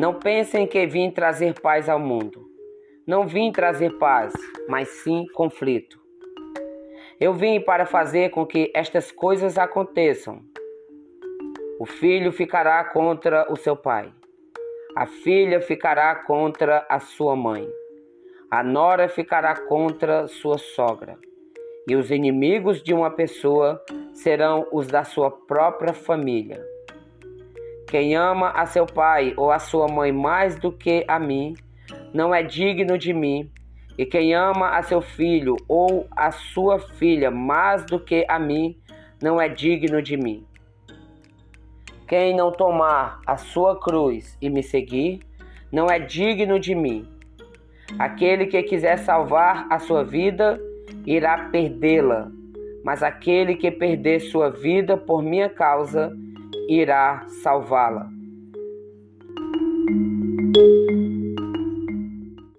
Não pensem que vim trazer paz ao mundo. Não vim trazer paz, mas sim conflito. Eu vim para fazer com que estas coisas aconteçam. O filho ficará contra o seu pai. A filha ficará contra a sua mãe. A nora ficará contra sua sogra. E os inimigos de uma pessoa serão os da sua própria família. Quem ama a seu pai ou a sua mãe mais do que a mim, não é digno de mim. E quem ama a seu filho ou a sua filha mais do que a mim, não é digno de mim. Quem não tomar a sua cruz e me seguir, não é digno de mim. Aquele que quiser salvar a sua vida, irá perdê-la, mas aquele que perder sua vida por minha causa, irá salvá-la.